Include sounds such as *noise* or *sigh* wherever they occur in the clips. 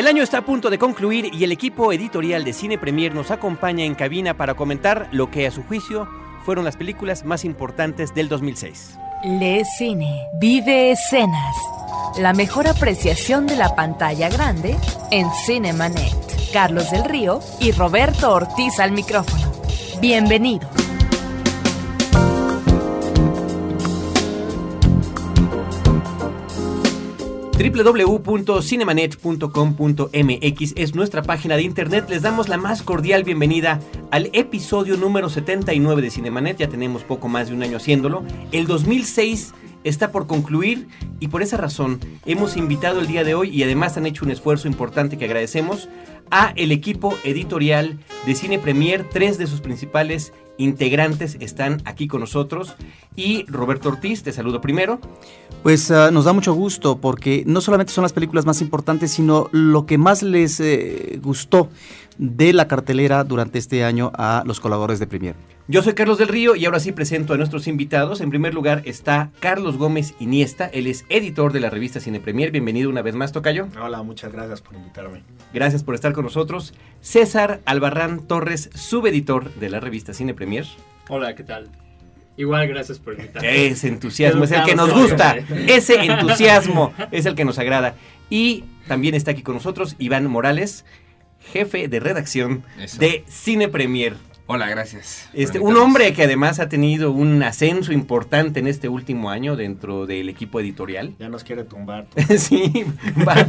El año está a punto de concluir y el equipo editorial de Cine Premier nos acompaña en cabina para comentar lo que a su juicio fueron las películas más importantes del 2006. Le Cine, vive escenas. La mejor apreciación de la pantalla grande en Cinemanet. Carlos del Río y Roberto Ortiz al micrófono. Bienvenidos. www.cinemanet.com.mx es nuestra página de internet. Les damos la más cordial bienvenida al episodio número 79 de Cinemanet. Ya tenemos poco más de un año haciéndolo. El 2006 está por concluir y por esa razón hemos invitado el día de hoy y además han hecho un esfuerzo importante que agradecemos a el equipo editorial de Cine Premier, tres de sus principales integrantes están aquí con nosotros. Y Roberto Ortiz, te saludo primero. Pues uh, nos da mucho gusto porque no solamente son las películas más importantes, sino lo que más les eh, gustó de la cartelera durante este año a los colaboradores de Premier. Yo soy Carlos del Río y ahora sí presento a nuestros invitados. En primer lugar está Carlos Gómez Iniesta, él es editor de la revista Cine Premier. Bienvenido una vez más, Tocayo. Hola, muchas gracias por invitarme. Gracias por estar con nosotros. César Albarrán Torres, subeditor de la revista Cine Premier. Hola, ¿qué tal? Igual, gracias por invitarme. Ese entusiasmo es el que nos gusta. *laughs* Ese entusiasmo es el que nos agrada. Y también está aquí con nosotros Iván Morales, jefe de redacción Eso. de Cine Premier. Hola, gracias. Este, un hombre que además ha tenido un ascenso importante en este último año dentro del equipo editorial. Ya nos quiere tumbar. *laughs* sí, va.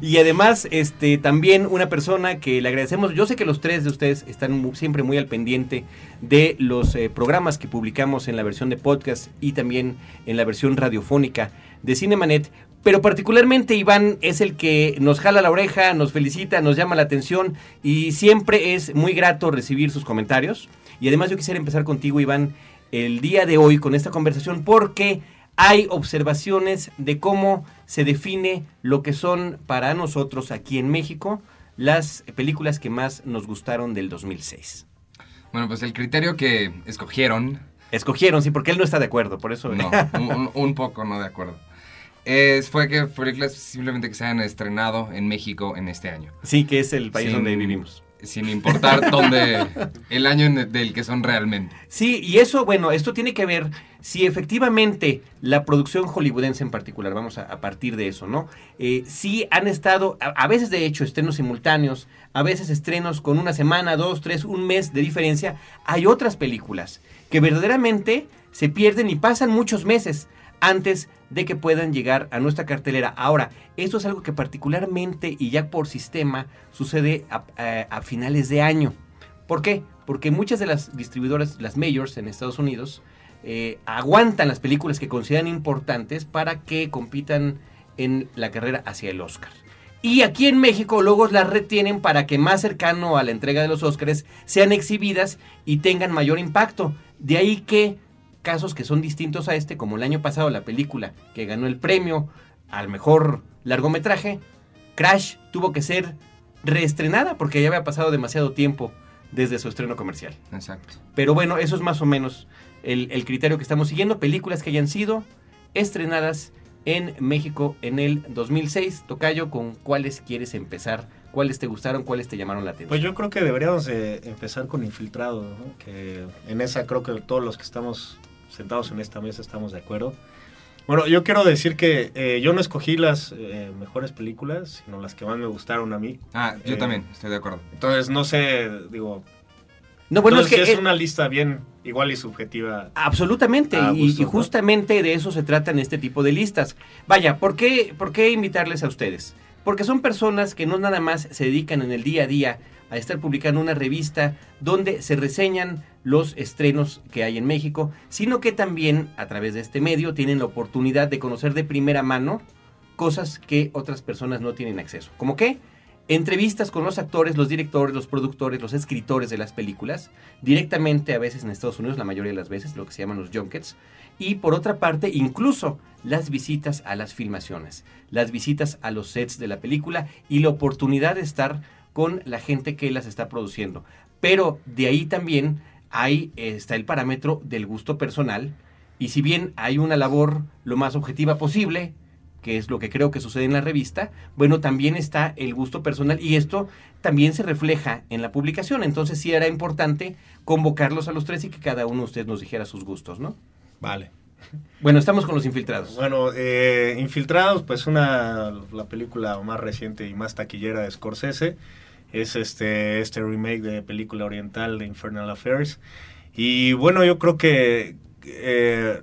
y además, este, también una persona que le agradecemos. Yo sé que los tres de ustedes están siempre muy al pendiente de los eh, programas que publicamos en la versión de podcast y también en la versión radiofónica de Cinemanet. Pero particularmente Iván es el que nos jala la oreja, nos felicita, nos llama la atención y siempre es muy grato recibir sus comentarios. Y además yo quisiera empezar contigo, Iván, el día de hoy con esta conversación porque hay observaciones de cómo se define lo que son para nosotros aquí en México las películas que más nos gustaron del 2006. Bueno, pues el criterio que escogieron, Escogieron, sí, porque él no está de acuerdo, por eso... no, *laughs* un, un- un poco no de acuerdo, es, fue que películas simplemente que se hayan estrenado en México en este año. sí, que es el país Sin- donde vivimos. Sin importar *laughs* dónde, el año en- del que son realmente. Sí, y eso, bueno, esto tiene que ver si efectivamente la producción hollywoodense en particular, vamos a, a partir de eso, ¿no? Eh, sí han estado, a, a veces de hecho, estrenos simultáneos, a veces estrenos con una semana, dos, tres, un mes de diferencia. Hay otras películas que verdaderamente se pierden y pasan muchos meses antes de que puedan llegar a nuestra cartelera. Ahora, esto es algo que particularmente y ya por sistema sucede a, a finales de año. ¿Por qué? Porque muchas de las distribuidoras, las majors en Estados Unidos, eh, aguantan las películas que consideran importantes para que compitan en la carrera hacia el Oscar. Y aquí en México luego las retienen para que más cercano a la entrega de los Oscars sean exhibidas y tengan mayor impacto. De ahí que casos que son distintos a este, como el año pasado la película que ganó el premio al mejor largometraje, Crash tuvo que ser reestrenada porque ya había pasado demasiado tiempo desde su estreno comercial. Exacto. Pero bueno, eso es más o menos el, el criterio que estamos siguiendo. Películas que hayan sido estrenadas en México en el 2006. Tocayo, ¿con cuáles quieres empezar? ¿Cuáles te gustaron? ¿Cuáles te llamaron la atención? Pues yo creo que deberíamos de empezar con Infiltrado, ¿no? que en esa creo que todos los que estamos sentados en esta mesa estamos de acuerdo. Bueno, yo quiero decir que eh, yo no escogí las eh, mejores películas, sino las que más me gustaron a mí. Ah, yo Eh, también, estoy de acuerdo. Entonces, no sé, digo, no, bueno, es que es eh, una lista bien igual y subjetiva. Absolutamente, y, gusto, y ¿no? justamente de eso se tratan este tipo de listas. Vaya, ¿por qué, ¿por qué invitarles a ustedes? Porque son personas que no nada más se dedican en el día a día a estar publicando una revista donde se reseñan los estrenos que hay en México, sino que también a través de este medio tienen la oportunidad de conocer de primera mano cosas que otras personas no tienen acceso. ¿Cómo qué? Entrevistas con los actores, los directores, los productores, los escritores de las películas, directamente a veces en Estados Unidos, la mayoría de las veces, lo que se llaman los junkets. Y por otra parte, incluso las visitas a las filmaciones, las visitas a los sets de la película y la oportunidad de estar con la gente que las está produciendo. Pero de ahí también eh, está el parámetro del gusto personal. Y si bien hay una labor lo más objetiva posible, que es lo que creo que sucede en la revista, bueno, también está el gusto personal y esto también se refleja en la publicación. Entonces sí era importante convocarlos a los tres y que cada uno de ustedes nos dijera sus gustos, ¿no? Vale. Bueno, estamos con los infiltrados. Bueno, eh, Infiltrados, pues una la película más reciente y más taquillera de Scorsese es este este remake de película oriental de Infernal Affairs y bueno yo creo que eh,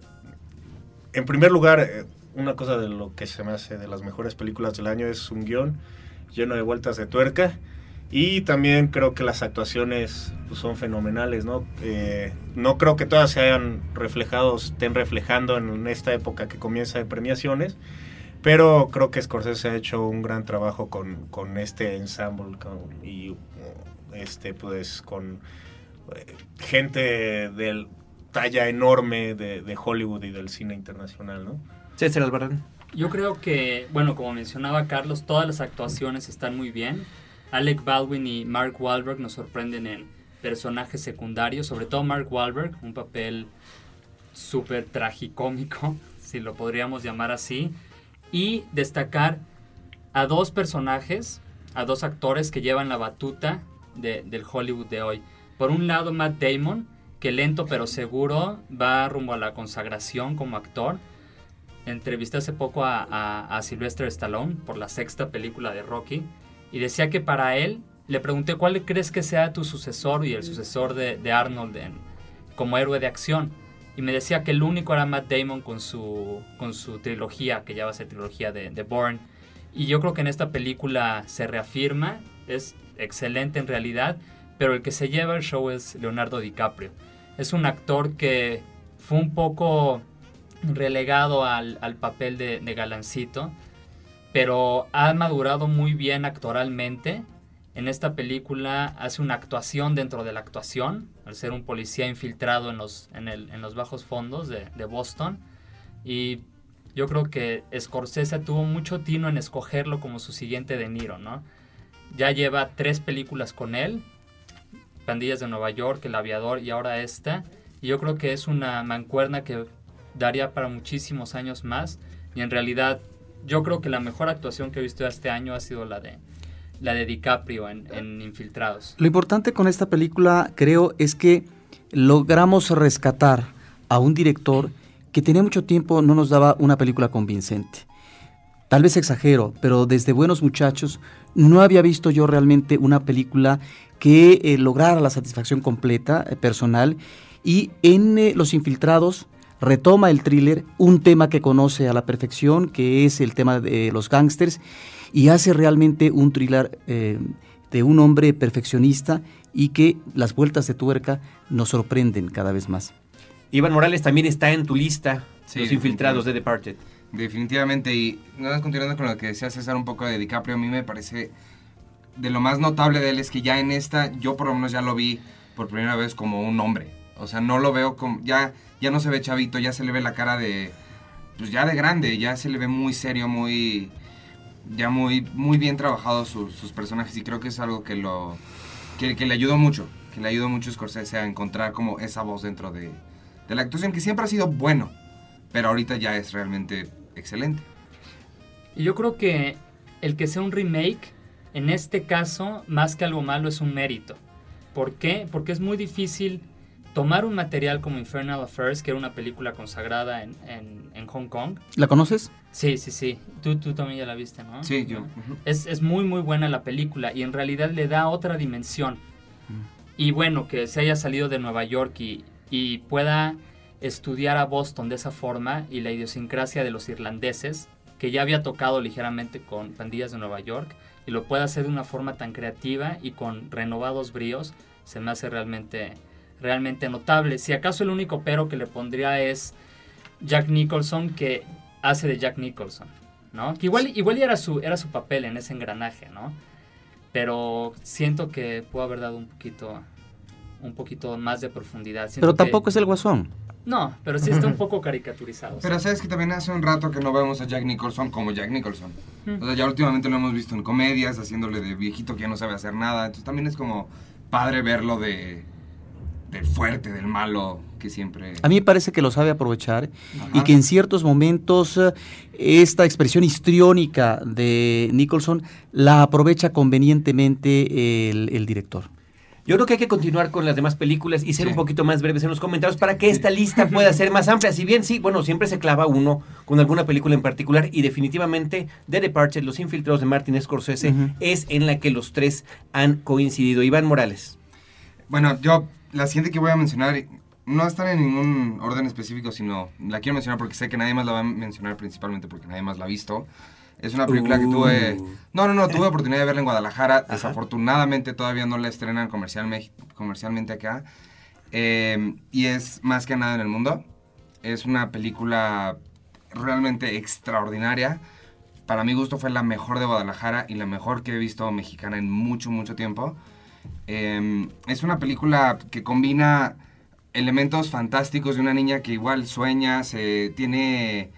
en primer lugar eh, una cosa de lo que se me hace de las mejores películas del año es un guion lleno de vueltas de tuerca y también creo que las actuaciones pues, son fenomenales, ¿no? Eh, no creo que todas se hayan reflejado, estén reflejando en esta época que comienza de premiaciones, pero creo que Scorsese ha hecho un gran trabajo con, con este ensemble con, y este pues con eh, gente de talla enorme de, de, Hollywood y del cine internacional, ¿no? César Albarrán. Yo creo que, bueno, como mencionaba Carlos, todas las actuaciones están muy bien. Alec Baldwin y Mark Wahlberg nos sorprenden en personajes secundarios, sobre todo Mark Wahlberg, un papel súper tragicómico, *laughs* si lo podríamos llamar así, y destacar a dos personajes, a dos actores que llevan la batuta de, del Hollywood de hoy. Por un lado, Matt Damon, que lento pero seguro va rumbo a la consagración como actor. Entrevisté hace poco a, a, a Sylvester Stallone por la sexta película de Rocky y decía que para él, le pregunté cuál crees que sea tu sucesor y el sucesor de, de Arnold en, como héroe de acción. Y me decía que el único era Matt Damon con su, con su trilogía, que ya va a ser trilogía de, de Bourne. Y yo creo que en esta película se reafirma, es excelente en realidad, pero el que se lleva el show es Leonardo DiCaprio. Es un actor que fue un poco relegado al, al papel de, de galancito pero ha madurado muy bien actoralmente. En esta película hace una actuación dentro de la actuación, al ser un policía infiltrado en los, en los bajos fondos de, de, Boston. Y yo creo que Scorsese tuvo mucho tino en escogerlo como su siguiente De Niro, ¿no? Ya lleva tres películas con él, Pandillas de Nueva York, El Aviador y ahora esta. Y yo creo que es una mancuerna que daría para muchísimos años más. Y en realidad yo creo que la mejor actuación que he visto este año ha sido la de la de DiCaprio en, en, Infiltrados. Lo importante con esta película, creo, es que logramos rescatar a un director que tenía mucho tiempo no nos daba una película convincente. Tal vez exagero, pero desde Buenos Muchachos no había visto yo realmente una película que eh, lograra la satisfacción completa, eh, personal, y en eh, Los Infiltrados retoma el thriller, un tema que conoce a la perfección, que es el tema de los gángsters, y hace realmente un thriller eh, de un hombre perfeccionista y que las vueltas de tuerca nos sorprenden cada vez más. Iván Morales también está en tu lista, sí, Los Infiltrados de Departed. Definitivamente, y nada más continuando con lo que decía César un poco de DiCaprio, a mí me parece de lo más notable de él es que ya en esta, yo por lo menos ya lo vi por primera vez como un hombre. O sea, no lo veo como. Ya, ya no se ve chavito, ya se le ve la cara de. Pues ya de grande, ya se le ve muy serio, muy. Ya muy, muy bien trabajados sus, personajes. Y creo que es algo que lo. Que, le ayudó mucho. Que le ayudó mucho a Scorsese a encontrar como esa voz dentro de, de la actuación, que siempre ha sido bueno. Pero ahorita ya es realmente excelente. Y yo creo que el que sea un remake, en este caso, más que algo malo, es un mérito. ¿Por qué? Porque es muy difícil tomar un material como Infernal Affairs, que era una película consagrada en, en, en Hong Kong. ¿La conoces? Sí, sí, sí. Tú, tú también ya la viste, ¿no? Sí, yo. Uh -huh. es, es, muy, muy buena la película y en realidad le da otra dimensión. Uh -huh. Y bueno, que se haya salido de Nueva York y, y pueda estudiar a Boston de esa forma y la idiosincrasia de los irlandeses, que ya había tocado ligeramente con Pandillas de Nueva York, y lo pueda hacer de una forma tan creativa y con renovados bríos, se me hace realmente realmente notable. Si acaso el único pero que le pondría es Jack Nicholson, que hace de Jack Nicholson, ¿no? Que igual, igual era, su, era su papel en ese engranaje, ¿no? Pero siento que pudo haber dado un poquito, un poquito más de profundidad. Siento pero tampoco que, es el guasón. No, pero sí está un *laughs* poco caricaturizado. Pero sabes que también hace un rato que no vemos a Jack Nicholson como Jack Nicholson. Mm. O sea, ya últimamente lo hemos visto en comedias, haciéndole de viejito que ya no sabe hacer nada. Entonces también es como padre verlo de, del fuerte, del malo, que siempre... A mí me parece que lo sabe aprovechar y que en ciertos momentos eh, esta expresión histriónica de Nicholson la aprovecha convenientemente el, el director. Yo creo que hay que continuar con las demás películas y ser Sí. un poquito más breves en los comentarios para que esta lista pueda *laughs* ser más amplia. Si bien sí, bueno, siempre se clava uno con alguna película en particular y definitivamente The Departed, Los Infiltrados de Martin Scorsese, es en la que los tres han coincidido. Iván Morales. Bueno, yo la siguiente que voy a mencionar no está en ningún orden específico, sino la quiero mencionar porque sé que nadie más la va a mencionar principalmente porque nadie más la ha visto. Es una película que tuve... Uh. No, no, no, tuve oportunidad de verla en Guadalajara. Desafortunadamente todavía no la estrenan comercialme- comercialmente acá. Eh, y es más que nada en el mundo. Es una película realmente extraordinaria. Para mi gusto fue la mejor de Guadalajara y la mejor que he visto mexicana en mucho, mucho tiempo. Eh, es una película que combina elementos fantásticos de una niña que igual sueña, se tiene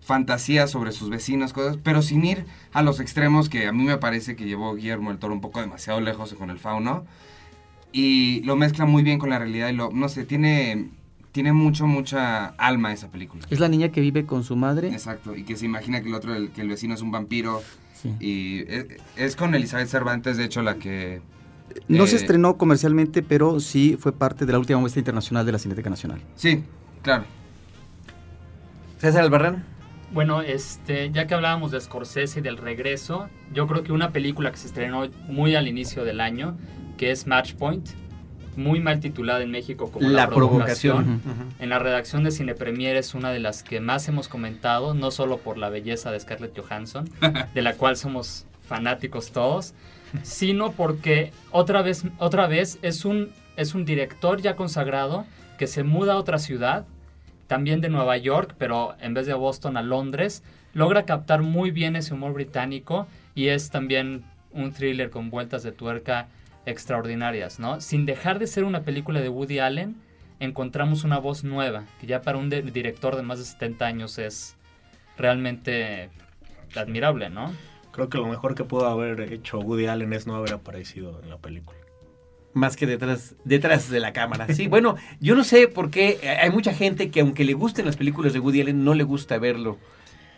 fantasías sobre sus vecinos, cosas, pero sin ir a los extremos que a mí me parece que llevó Guillermo el Toro un poco demasiado lejos con el fauno. Y lo mezcla muy bien con la realidad y lo, no sé, tiene, tiene mucho, mucha alma esa película. Es la niña que vive con su madre. Exacto, y que se imagina que el otro, el, que el vecino es un vampiro. Sí. Y es, es con Elizabeth Cervantes, de hecho, la que... No se eh, estrenó comercialmente, pero sí fue parte de la última muestra internacional de la Cineteca Nacional. Sí, claro. César Albarrán. Bueno, este, ya que hablábamos de Scorsese y del regreso, yo creo que una película que se estrenó muy al inicio del año, que es Match Point, muy mal titulada en México como La La, provocación. provocación. En la redacción de Cine Premier es una de las que más hemos comentado, no solo por la belleza de Scarlett Johansson, *laughs* de la cual somos fanáticos todos, sino porque otra vez, otra vez es un, es un director ya consagrado que se muda a otra ciudad, también de Nueva York, pero en vez de Boston a Londres, logra captar muy bien ese humor británico y es también un thriller con vueltas de tuerca extraordinarias, ¿no? Sin dejar de ser una película de Woody Allen, encontramos una voz nueva, que ya para un director de más de 70 años es realmente admirable, ¿no? Creo que lo mejor que pudo haber hecho Woody Allen es no haber aparecido en la película. Más que detrás, detrás de la cámara. Sí, bueno, yo no sé por qué hay mucha gente que aunque le gusten las películas de Woody Allen, no le gusta verlo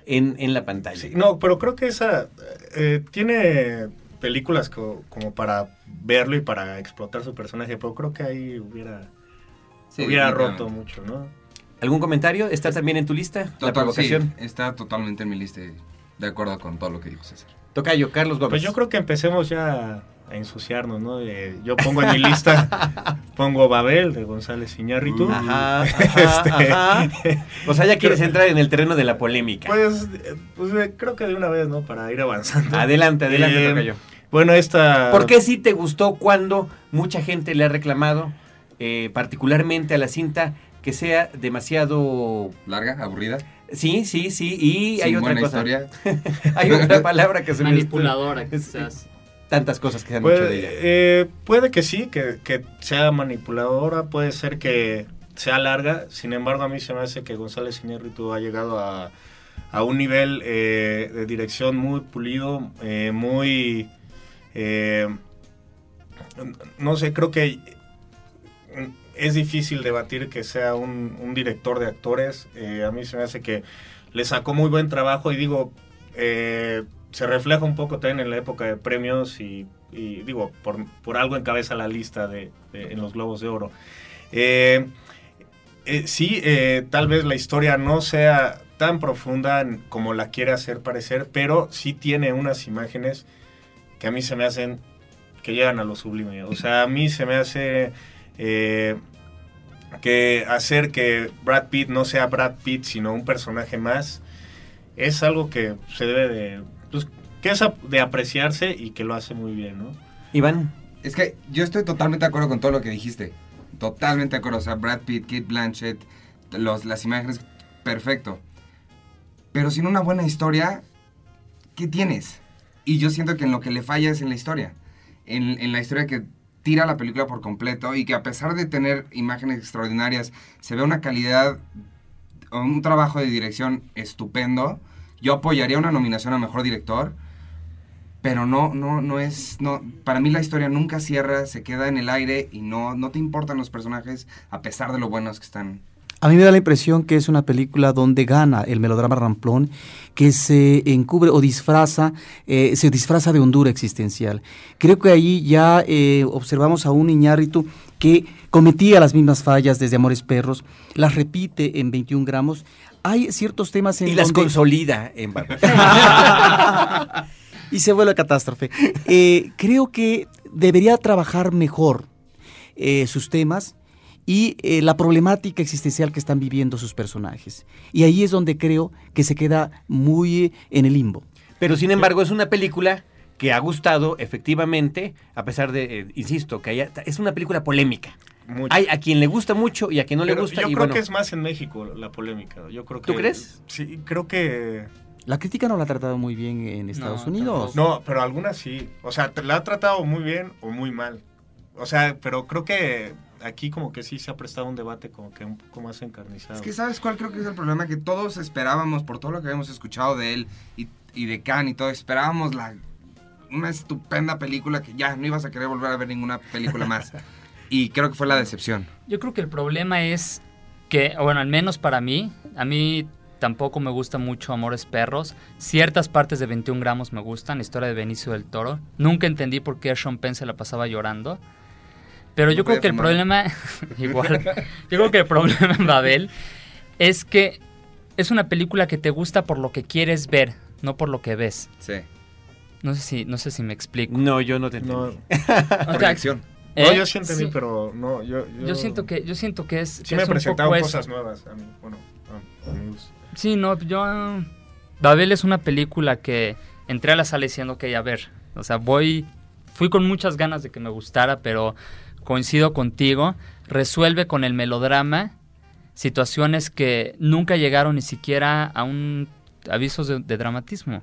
en, en la pantalla. Sí, no, pero creo que esa eh, tiene películas co- como para verlo y para explotar su personaje, pero creo que ahí hubiera, Sí, hubiera roto mucho, ¿no? ¿Algún comentario? ¿Está también en tu lista? la provocación. sí, está totalmente en mi lista de acuerdo con todo lo que dijo César. Tocayo, Carlos Gómez. Pues yo creo que empecemos ya a ensuciarnos, ¿no? Eh, yo pongo en mi lista, *laughs* pongo Babel de González Iñárritu. Ajá, *laughs* ajá, Este, ajá. *laughs* O sea, ya quieres entrar en el terreno de la polémica. Pues, eh, pues eh, creo que de una vez, ¿no? Para ir avanzando. adelante, adelante, Eh, Tocayo. Bueno, esta... ¿Por qué sí te gustó cuando mucha gente le ha reclamado, eh, particularmente a la cinta, que sea demasiado... ¿Larga? ¿Aburrida? Sí, sí, sí, y sin hay otra buena cosa. historia. *laughs* Hay otra palabra que *laughs* se me... Manipuladora, quizás. Tantas cosas que se han dicho de Puede, ella. eh, puede que sí, que, que sea manipuladora, puede ser que sea larga. Sin embargo, a mí se me hace que González Iñárritu ha llegado a, a un nivel eh, de dirección muy pulido, eh, muy... eh, no sé, creo que es difícil debatir que sea un, director de actores. Eh, a mí se me hace que le sacó muy buen trabajo y digo, eh, se refleja un poco también en la época de premios y, digo, por, algo encabeza la lista de, en los Globos de Oro. Eh, sí, tal vez la historia no sea tan profunda como la quiere hacer parecer, pero sí tiene unas imágenes que a mí se me hacen que llegan a lo sublime. O sea, a mí se me hace eh, que hacer que Brad Pitt no sea Brad Pitt, sino un personaje más, es algo que se debe de... pues, que es de apreciarse y que lo hace muy bien, ¿no? Iván, Es que yo estoy totalmente de acuerdo con todo lo que dijiste. Totalmente de acuerdo. O sea, Brad Pitt, Kate Blanchett, los, las imágenes, perfecto. Pero sin una buena historia, ¿qué tienes? Y yo siento que en lo que le falla es en la historia. En, en la historia que tira la película por completo y que a pesar de tener imágenes extraordinarias, se ve una calidad, un trabajo de dirección estupendo. Yo apoyaría una nominación a Mejor Director, pero no, no, no es, no, para mí la historia nunca cierra, se queda en el aire y no, no te importan los personajes a pesar de lo buenos que están. A mí me da la impresión que es una película donde gana el melodrama ramplón, que se encubre o disfraza, eh, se disfraza de hondura existencial. Creo que ahí ya eh, observamos a un Iñárritu que cometía las mismas fallas desde Amores Perros, las repite en 21 gramos. Hay ciertos temas en Y las donde- consolida en *laughs* y se vuelve catástrofe. Eh, creo que debería trabajar mejor sus temas y eh, la problemática existencial que están viviendo sus personajes. Y ahí es donde creo que se queda muy en el limbo. Pero sin embargo es una película que ha gustado efectivamente, a pesar de, eh, insisto, que haya, es una película polémica. Mucho. Hay a quien le gusta mucho y a quien no le Pero gusta. Yo y creo bueno, que es más en México la polémica. Yo creo ¿Tú crees? Sí, creo que... La crítica no la ha tratado muy bien en Estados Unidos. No, pero algunas sí. O sea, la ha tratado muy bien o muy mal. O sea, pero creo que aquí como que sí se ha prestado un debate como que un poco más encarnizado. Es que ¿sabes cuál creo que es el problema? Que todos esperábamos, por todo lo que habíamos escuchado de él y, y de Khan y todo, esperábamos la, una estupenda película que ya no ibas a querer volver a ver ninguna película más. *laughs* y creo que fue la decepción. Yo creo que el problema es que, bueno, al menos para mí, a mí tampoco me gusta mucho Amores Perros. Ciertas partes de 21 gramos me gustan, la historia de Benicio del Toro. Nunca entendí por qué Sean Penn se la pasaba llorando. Pero No yo creo que el problema, *laughs* igual, yo creo que el problema en *laughs* Babel es que es una película que te gusta por lo que quieres ver, no por lo que ves. Sí. No sé si, no sé si me explico. No, yo no te No, entiendo. *laughs* O sea, Proyección. no, ¿eh? yo sí entendí, Sí. pero no, yo... Yo, Yo siento que, yo siento que es. Sí que me es un presentaron poco eso. cosas nuevas a mí. Bueno, a, a mi gusto. Sí, no, yo... Babel es una película que entré a la sala diciendo que a ver, o sea, voy... Fui con muchas ganas de que me gustara, pero coincido contigo, resuelve con el melodrama situaciones que nunca llegaron ni siquiera a un avisos de, de dramatismo.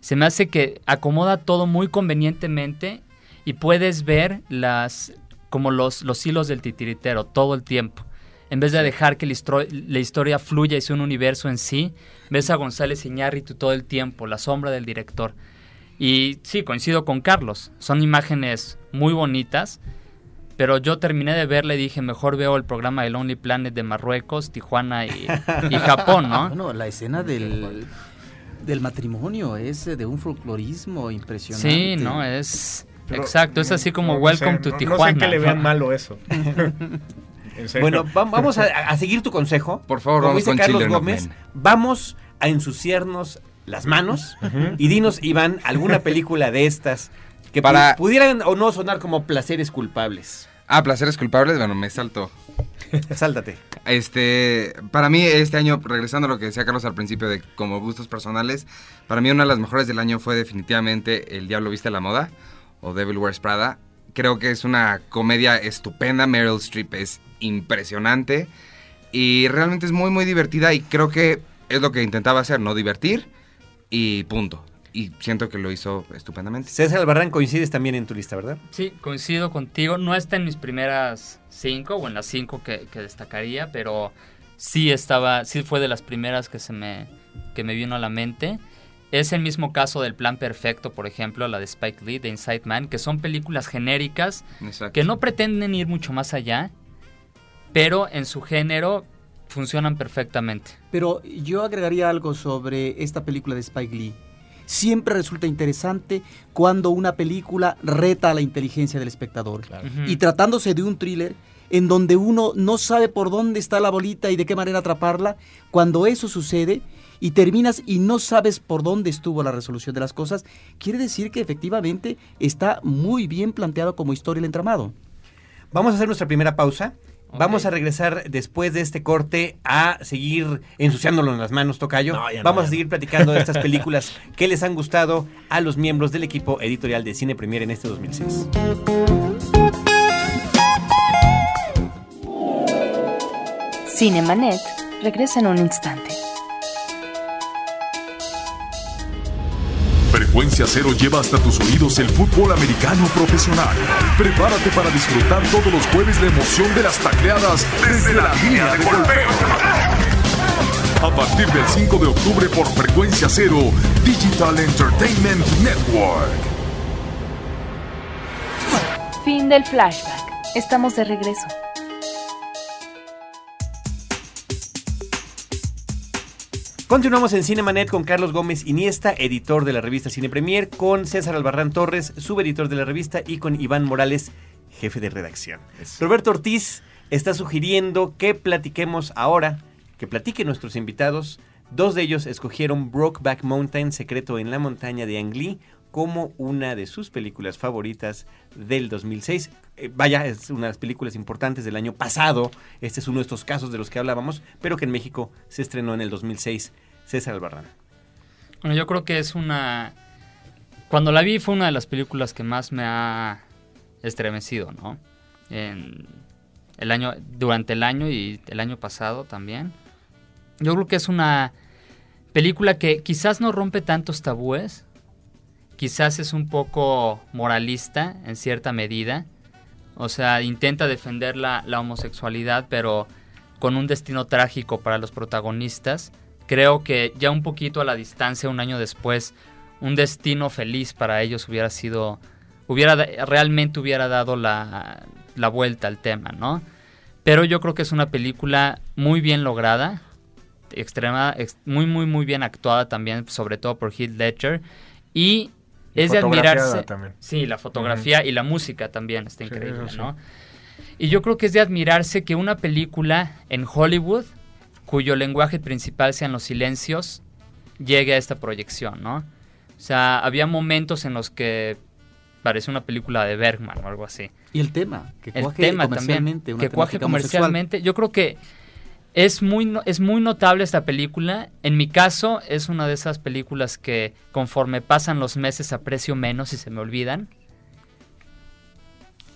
Se me hace que acomoda todo muy convenientemente y puedes ver las como los, los hilos del titiritero todo el tiempo. En vez de dejar que la, la historia fluya y sea un universo en sí, ves a González Iñárritu todo el tiempo, la sombra del director. Y sí, coincido con Carlos, son imágenes muy bonitas, pero yo terminé de verla y dije, mejor veo el programa de Lonely Planet de Marruecos, Tijuana y, y *laughs* Japón, ¿no? Bueno, la escena del, del matrimonio es eh, de un folclorismo impresionante. Sí, no, es... Pero, exacto, es así como no- Welcome sé, to no- Tijuana. No sé qué le vean malo eso. *laughs* *laughs* En serio. Bueno, va- vamos a, a seguir tu consejo. Por favor, Como vamos dice con Carlos Gómez, vamos a ensuciarnos las manos y dinos, Iván, alguna película de estas que pu- Para- pudieran o no sonar como placeres culpables. Ah, placeres culpables, bueno, me saltó. *laughs* Sáltate. Este, para mí este año, regresando a lo que decía Carlos al principio de como gustos personales, para mí una de las mejores del año fue definitivamente El Diablo Viste a la Moda o Devil Wears Prada. Creo que es una comedia estupenda, Meryl Streep es impresionante y realmente es muy muy divertida y creo que es lo que intentaba hacer, no divertir y punto. Y siento que lo hizo estupendamente. César Albarrán coincides también en tu lista, ¿verdad? Sí, coincido contigo. No está en mis primeras cinco o en las cinco que, que destacaría, pero sí estaba, sí fue de las primeras que se me, que me vino a la mente. Es el mismo caso del Plan Perfecto, por ejemplo, la de Spike Lee, de Inside Man, que son películas genéricas Exacto. que no pretenden ir mucho más allá, pero en su género funcionan perfectamente. Pero yo agregaría algo sobre esta película de Spike Lee. Siempre resulta interesante cuando una película reta a la inteligencia del espectador. Y tratándose de un thriller en donde uno no sabe por dónde está la bolita y de qué manera atraparla, cuando eso sucede y terminas y no sabes por dónde estuvo la resolución de las cosas, quiere decir que efectivamente está muy bien planteado como historia el entramado. Vamos a hacer nuestra primera pausa. Vamos a regresar después de este corte a seguir ensuciándolo en las manos, Tocayo. No, ya no, Vamos ya a seguir platicando de estas *laughs* películas que les han gustado a los miembros del equipo editorial de Cine Premier en este 2006. Cinemanet regresa en un instante. Frecuencia Cero lleva hasta tus oídos el fútbol americano profesional. Prepárate para disfrutar todos los jueves la emoción de las tacleadas desde la línea de golpeo. A partir del 5 de octubre por Frecuencia Cero, Digital Entertainment Network. Fin del flashback. Estamos de regreso. Continuamos en Cinemanet con Carlos Gómez Iniesta, editor de la revista Cine Premier, con César Albarrán Torres, subeditor de la revista, y con Iván Morales, jefe de redacción. Roberto Ortiz está sugiriendo que platiquemos ahora, que platiquen nuestros invitados. Dos de ellos escogieron Brokeback Mountain, Secreto en la Montaña de Ang Lee, como una de sus películas favoritas del 2006. Eh, vaya, es una de las películas importantes del año pasado. Este es uno de estos casos de los que hablábamos, pero que en México se estrenó en el 2006. César Albarrán. Bueno, yo creo que es una... Cuando la vi fue una de las películas que más me ha estremecido, ¿no? En el año, durante el año y el año pasado también. Yo creo que es una película que quizás no rompe tantos tabúes, quizás es un poco moralista en cierta medida, o sea, intenta defender la, la homosexualidad, pero con un destino trágico para los protagonistas. Creo que ya un poquito a la distancia, un año después, un destino feliz para ellos hubiera sido, hubiera realmente hubiera dado la, la vuelta al tema, ¿no? Pero yo creo que es una película muy bien lograda, extrema, ex- muy, muy, muy bien actuada también, sobre todo por Heath Ledger. Y es de admirarse. también. Sí, la fotografía y la música también está increíble, sí. ¿no? Y yo creo que es de admirarse que una película en Hollywood, cuyo lenguaje principal sean los silencios, llegue a esta proyección, ¿no? O sea, había momentos en los que parece una película de Bergman o algo así. Y el tema, que El cuaje tema comercialmente. también, una que cuaje homosexual. comercialmente. Yo creo que es muy, es muy notable esta película. En mi caso, es una de esas películas que conforme pasan los meses aprecio menos y se me olvidan.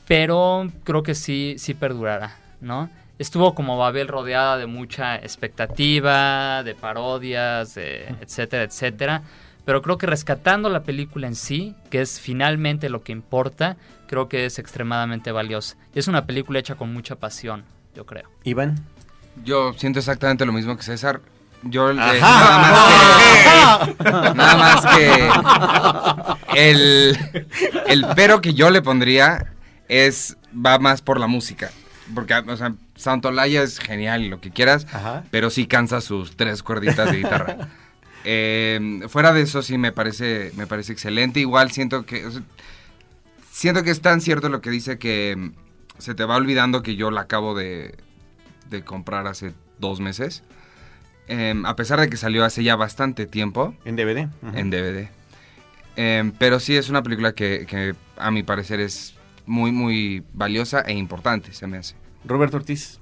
Pero creo que sí, sí perdurará, ¿no? Estuvo como Babel rodeada de mucha expectativa, de parodias, de etcétera, etcétera. Pero creo que rescatando la película en sí, que es finalmente lo que importa, creo que es extremadamente valiosa. Y es una película hecha con mucha pasión, yo creo. Iván. Yo siento exactamente lo mismo que César. Yo eh, nada más que *laughs* nada más que el el pero que yo le pondría es va más por la música, porque o sea, Santolaya es genial y lo que quieras, Ajá. pero sí cansa sus tres cuerditas de guitarra. *laughs* Eh, fuera de eso sí me parece me parece excelente. Igual siento que o sea, siento que es tan cierto lo que dice que se te va olvidando que yo la acabo de, de comprar hace dos meses. Em, a pesar de que salió hace ya bastante tiempo En DVD. En DVD. Em, pero sí es una película que, que a mi parecer es muy, muy valiosa e importante, se me hace. Roberto Ortiz.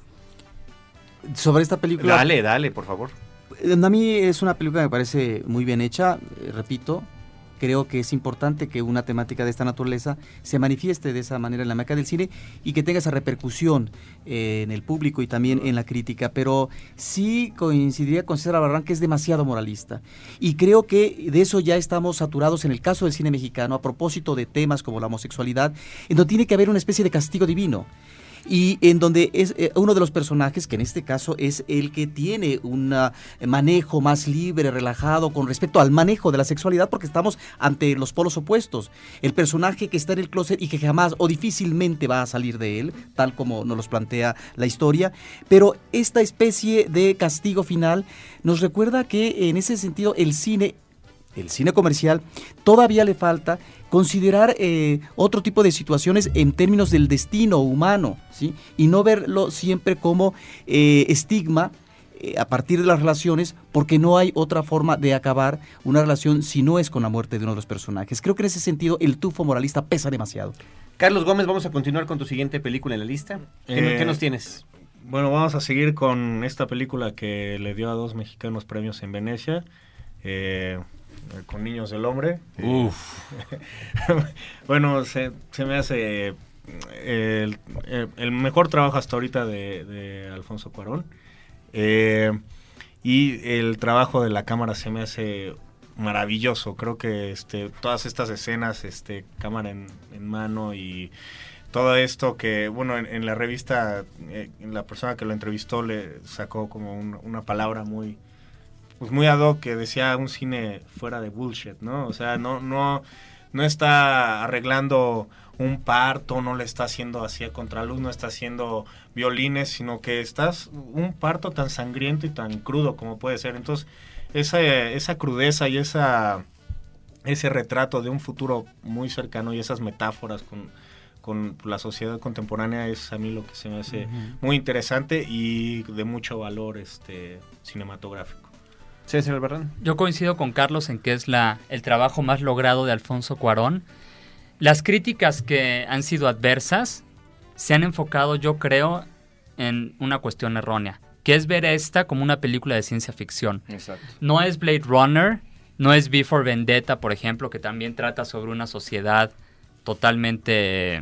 Sobre esta película. Dale, dale, por favor. Eh, A mí es una película que me parece muy bien hecha, eh, repito. Creo que es importante que una temática de esta naturaleza se manifieste de esa manera en la meca del cine y que tenga esa repercusión eh, en el público y también en la crítica. Pero sí coincidiría con César Barran que es demasiado moralista. Y creo que de eso ya estamos saturados en el caso del cine mexicano a propósito de temas como la homosexualidad, en donde tiene que haber una especie de castigo divino y en donde es eh, uno de los personajes, que en este caso es el que tiene un ah, manejo más libre, relajado con respecto al manejo de la sexualidad, porque estamos ante los polos opuestos. El personaje que está en el closet y que jamás o difícilmente va a salir de él, tal como nos los plantea la historia, pero esta especie de castigo final nos recuerda que en ese sentido el cine el cine comercial, todavía le falta considerar eh, otro tipo de situaciones en términos del destino humano, ¿sí? Y no verlo siempre como eh, estigma eh, a partir de las relaciones, porque no hay otra forma de acabar una relación si no es con la muerte de uno de los personajes. Creo que en ese sentido el tufo moralista pesa demasiado. Carlos Gómez, vamos a continuar con tu siguiente película en la lista. ¿Qué, Eh, qué nos tienes? Bueno, vamos a seguir con esta película que le dio a dos mexicanos premios en Venecia, eh, con Niños del Hombre. Eh, *laughs* bueno, se, se me hace eh, el, el- el mejor trabajo hasta ahorita de, de Alfonso Cuarón. Eh, y el trabajo de la cámara se me hace maravilloso. Creo que este, todas estas escenas, este, cámara en, en mano y todo esto que, bueno, en, en la revista, eh, la persona que lo entrevistó le sacó como un- una palabra muy, pues muy ad hoc que decía un cine fuera de bullshit, ¿no? O sea, no, no, no está arreglando un parto, no le está haciendo así a contraluz, no está haciendo violines, sino que estás un parto tan sangriento y tan crudo como puede ser. Entonces, esa, esa crudeza y esa ese retrato de un futuro muy cercano y esas metáforas con, con la sociedad contemporánea es a mí lo que se me hace muy interesante y de mucho valor este cinematográfico. César Albarrán. Yo coincido con Carlos en que es la, el trabajo más logrado de Alfonso Cuarón. Las críticas que han sido adversas se han enfocado, yo creo, en una cuestión errónea, que es ver esta como una película de ciencia ficción. Exacto. No es Blade Runner, no es Before Vendetta, por ejemplo, que también trata sobre una sociedad totalmente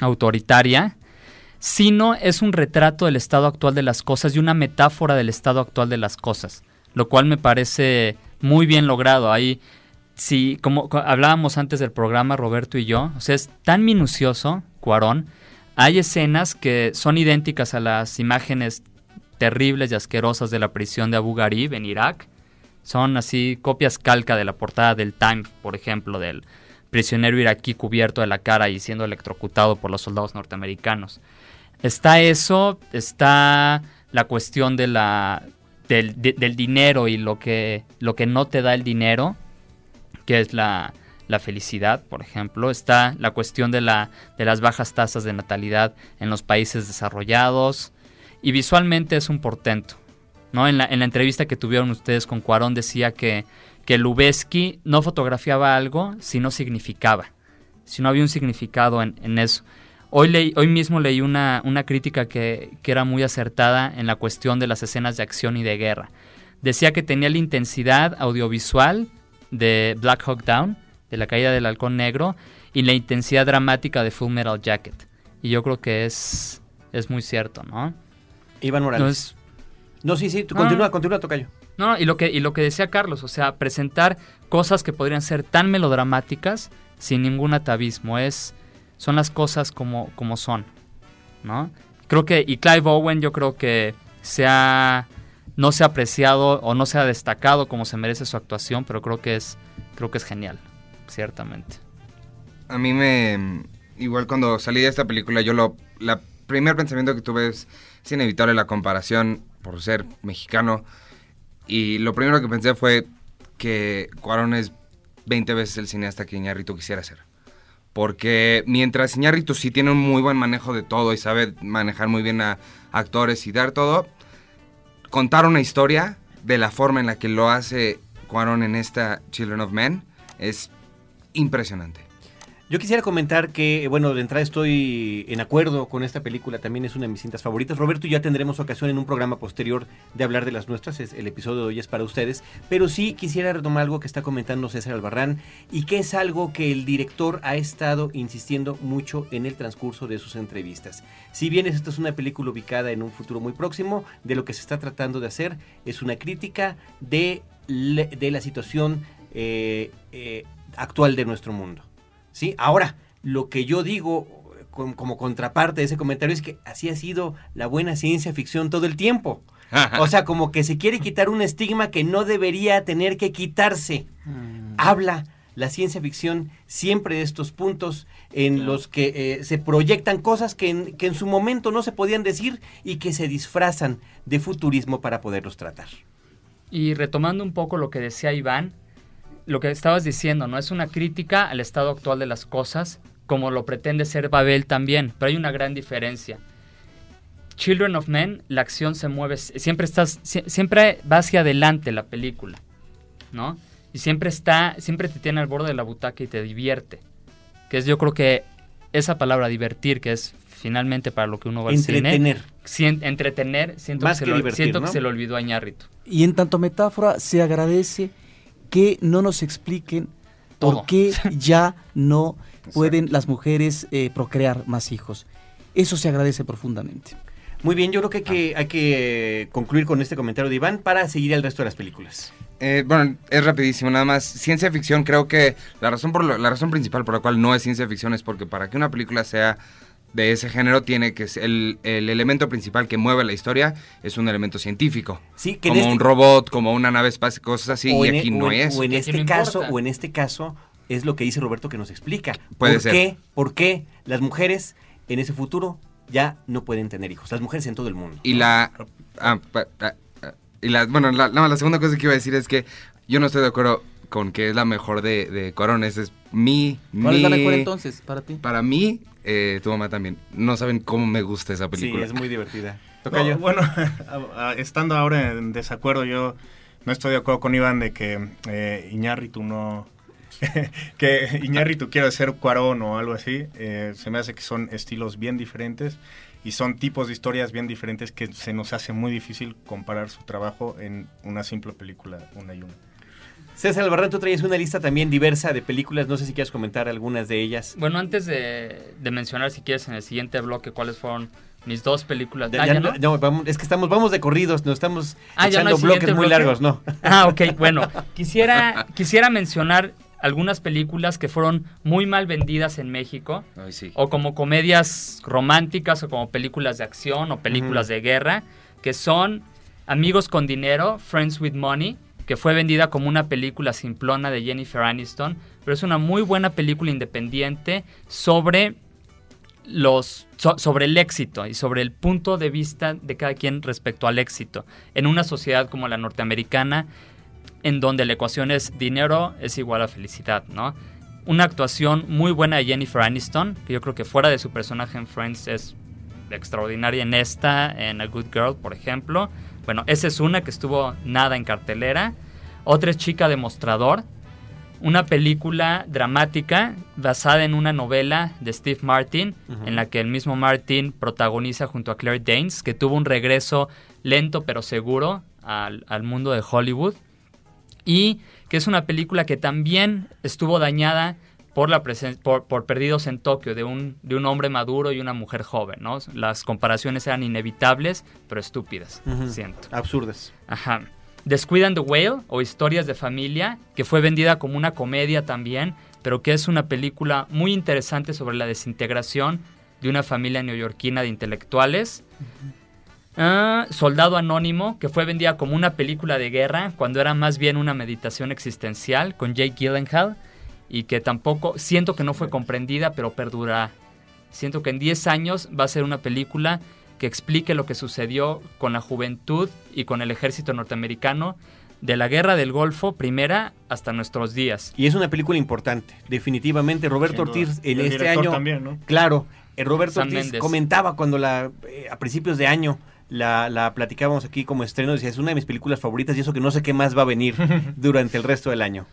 autoritaria, sino es un retrato del estado actual de las cosas y una metáfora del estado actual de las cosas, lo cual me parece muy bien logrado. Ahí, sí, como hablábamos antes del programa, Roberto y yo, o sea, es tan minucioso, Cuarón, hay escenas que son idénticas a las imágenes terribles y asquerosas de la prisión de Abu Ghraib en Irak. Son así copias calca de la portada del Time, por ejemplo, del prisionero iraquí cubierto de la cara y siendo electrocutado por los soldados norteamericanos. Está eso, está la cuestión de la, del, de- del dinero y lo que, lo que no te da el dinero, que es la, la felicidad, por ejemplo. Está la cuestión de, la, de las bajas tasas de natalidad en los países desarrollados. Y visualmente es un portento. ¿no? En, la, en la entrevista que tuvieron ustedes con Cuarón decía que, que Lubeski no fotografiaba algo si no significaba, si no había un significado en, en eso. Hoy, leí, hoy mismo leí una, una crítica que, que era muy acertada en la cuestión de las escenas de acción y de guerra. Decía que tenía la intensidad audiovisual de Black Hawk Down, de la caída del halcón negro, y la intensidad dramática de Full Metal Jacket. Y yo creo que es, es muy cierto, ¿no? Iván Morales. Entonces, no, sí, sí, tú No, continúa, continúa, Tocayo. no, no, y lo que y lo que decía Carlos, o sea, presentar cosas que podrían ser tan melodramáticas sin ningún atavismo, es son las cosas como como son, ¿no? Creo que y Clive Owen yo creo que ha no se ha apreciado o no se ha destacado como se merece su actuación, pero creo que es creo que es genial, ciertamente. A mí me... Igual cuando salí de esta película, yo lo... La primer pensamiento que tuve es, es inevitable la comparación por ser mexicano. Y lo primero que pensé fue que Cuarón es 20 veces el cineasta que Iñárritu quisiera ser. Porque mientras Iñárritu sí tiene un muy buen manejo de todo y sabe manejar muy bien a actores y dar todo, contar una historia de la forma en la que lo hace Cuarón en esta Children of Men es impresionante. Yo quisiera comentar que, bueno, de entrada estoy en acuerdo con esta película, también es una de mis cintas favoritas. Roberto ya tendremos ocasión en un programa posterior de hablar de las nuestras, es- el episodio de hoy es para ustedes, pero sí quisiera retomar algo que está comentando César Albarrán y que es algo que el director ha estado insistiendo mucho en el transcurso de sus entrevistas. Si bien esta es una película ubicada en un futuro muy próximo, de lo que se está tratando de hacer es una crítica de la situación eh, eh, actual de nuestro mundo. ¿Sí? Ahora, lo que yo digo con- como contraparte de ese comentario es que así ha sido la buena ciencia ficción todo el tiempo. O sea, como que se quiere quitar un estigma que no debería tener que quitarse. Habla la ciencia ficción siempre de estos puntos en los que eh, se proyectan cosas que en, que en su momento no se podían decir y que se disfrazan de futurismo para poderlos tratar. Y retomando un poco lo que decía Iván, lo que estabas diciendo, ¿no? Es una crítica al estado actual de las cosas, como lo pretende ser Babel también, pero hay una gran diferencia. Children of Men, la acción se mueve, siempre estás, sie- siempre va hacia adelante la película, ¿no? Y siempre está, siempre te tiene al borde de la butaca y te divierte. Que es yo creo que esa palabra divertir, que es finalmente para lo que uno va al cine, Entretener. entretener, siento, Más que, que se, lo, divertir, siento ¿no? que se lo olvidó a. Y en tanto metáfora se agradece que no nos expliquen Todo. por qué *laughs* ya no pueden las mujeres eh, procrear más hijos. Eso se agradece profundamente. Muy bien, yo creo que hay que, hay que concluir con este comentario de Iván para seguir el resto de las películas. Eh, bueno, es rapidísimo, nada más. Ciencia ficción, creo que la razón, por lo- la razón principal por la cual no es ciencia ficción es porque para que una película sea de ese género tiene que ser el, el elemento principal que mueve la historia es un elemento científico. Sí, que como este- un robot, como una nave espacial, cosas así, o y en, aquí e- no o en- es. o en este no caso, importa. o en este caso, es lo que dice Roberto que nos explica. Puede ¿Por ser. qué? ¿Por qué las mujeres en ese futuro ya no pueden tener hijos? Las mujeres en todo el mundo. Y la. ah, pa- ah, ah, y la. Bueno, la, no, la segunda cosa que iba a decir es que yo no estoy de acuerdo con que es la mejor de, de Corona. Esa es mi. ¿Cuál es la mi- mejor entonces para ti? Para mí, eh, tu mamá también. No saben cómo me gusta esa Sí, película. es muy divertida. *laughs* No, bueno, *laughs* estando ahora en desacuerdo, yo no estoy de acuerdo con Iván de que eh, Iñárritu no... *laughs* que Iñárritu quiere ser Cuarón o algo así. Eh, se me hace que son estilos bien diferentes y son tipos de historias bien diferentes que se nos hace muy difícil comparar su trabajo en una simple película, una y una. César Albarrán, tú traías una lista también diversa de películas. No sé si quieres comentar algunas de ellas. Bueno, antes de, de mencionar, si quieres, en el siguiente bloque, cuáles fueron mis dos películas. Ya- Ah, ya ¿ya no- no? no, vamos- es que estamos, vamos de corridos, nos estamos Ah, no echando bloques muy bloque. largos, ¿no? *laughs* Ah, ok, bueno. Quisiera, quisiera mencionar algunas películas que fueron muy mal vendidas en México, Ay, sí. o como comedias románticas, o como películas de acción, o películas de guerra, que son Amigos con Dinero, Friends with Money, que fue vendida como una película simplona de Jennifer Aniston, pero es una muy buena película independiente sobre los so- sobre el éxito y sobre el punto de vista de cada quien respecto al éxito en una sociedad como la norteamericana en donde la ecuación es dinero es igual a felicidad, ¿no? Una actuación muy buena de Jennifer Aniston, que yo creo que fuera de su personaje en Friends es extraordinaria en esta, en A Good Girl, por ejemplo. Bueno, esa es una que estuvo nada en cartelera. Otra es Chica Demostrador, una película dramática basada en una novela de Steve Martin, en la que el mismo Martin protagoniza junto a Claire Danes, que tuvo un regreso lento pero seguro al, al mundo de Hollywood, y que es una película que también estuvo dañada por, la presen- por, por Perdidos en Tokio, de un, de un hombre maduro y una mujer joven. ¿no? Las comparaciones eran inevitables, pero estúpidas, siento. Absurdas. Ajá. Descuidan the Whale o Historias de Familia, que fue vendida como una comedia también, pero que es una película muy interesante sobre la desintegración de una familia neoyorquina de intelectuales. Ah, Soldado Anónimo, que fue vendida como una película de guerra, cuando era más bien una meditación existencial con Jake Gyllenhaal, y que tampoco, siento que no fue comprendida, pero perdurará. Siento que en 10 años va a ser una película que explique lo que sucedió con la juventud y con el ejército norteamericano de la guerra del Golfo primera hasta nuestros días. Y es una película importante, definitivamente. Roberto. Ortiz en el este año, también, ¿no? claro, eh, Roberto Ortiz Mendes. comentaba cuando la eh, a principios de año la, la platicábamos aquí como estreno, decía, es una de mis películas favoritas y eso que no sé qué más va a venir *laughs* durante el resto del año.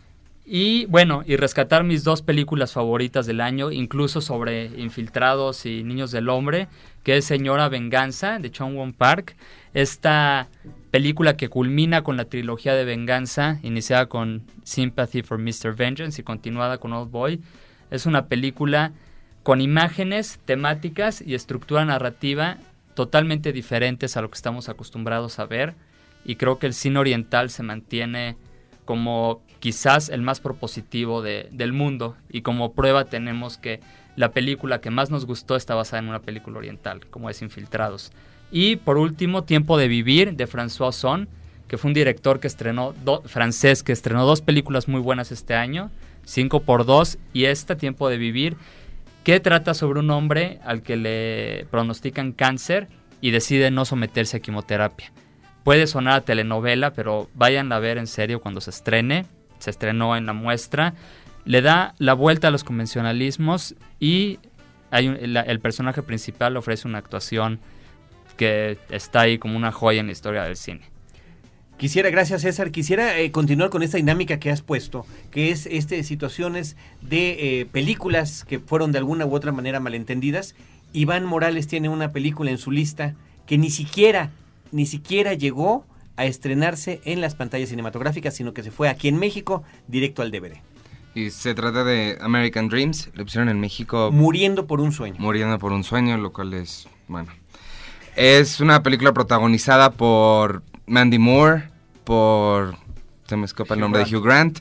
Y bueno, y rescatar mis dos películas favoritas del año, incluso sobre infiltrados y niños del hombre, que es Señora Venganza de Chong Won Park. Esta película que culmina con la trilogía de Venganza, iniciada con Sympathy for Mr. Vengeance y continuada con Old Boy. Es una película con imágenes, temáticas y estructura narrativa totalmente diferentes a lo que estamos acostumbrados a ver. Y creo que el cine oriental se mantiene como quizás el más propositivo de- del mundo y como prueba tenemos que la película que más nos gustó está basada en una película oriental, como es Infiltrados. Y por último, Tiempo de Vivir de François Son, que fue un director que estrenó francés que estrenó dos películas muy buenas este año, 5 por 2 y esta Tiempo de Vivir, que trata sobre un hombre al que le pronostican cáncer y decide no someterse a quimioterapia. Puede sonar a telenovela, pero vayan a ver en serio cuando se estrene. Se estrenó en la muestra. Le da la vuelta a los convencionalismos y hay un- la- el personaje principal ofrece una actuación que está ahí como una joya en la historia del cine. Quisiera, gracias César, quisiera eh, continuar con esta dinámica que has puesto, que es este situaciones de eh, películas que fueron de alguna u otra manera malentendidas. Iván Morales tiene una película en su lista que ni siquiera, ni siquiera llegó a estrenarse en las pantallas cinematográficas, sino que se fue aquí en México directo al DVD. Y se trata de American Dreams. Lo pusieron en México Muriendo por un sueño. Muriendo por un sueño, lo cual es, bueno. Es una película protagonizada por Mandy Moore, por... Se me escapa el nombre Grant. de Hugh Grant.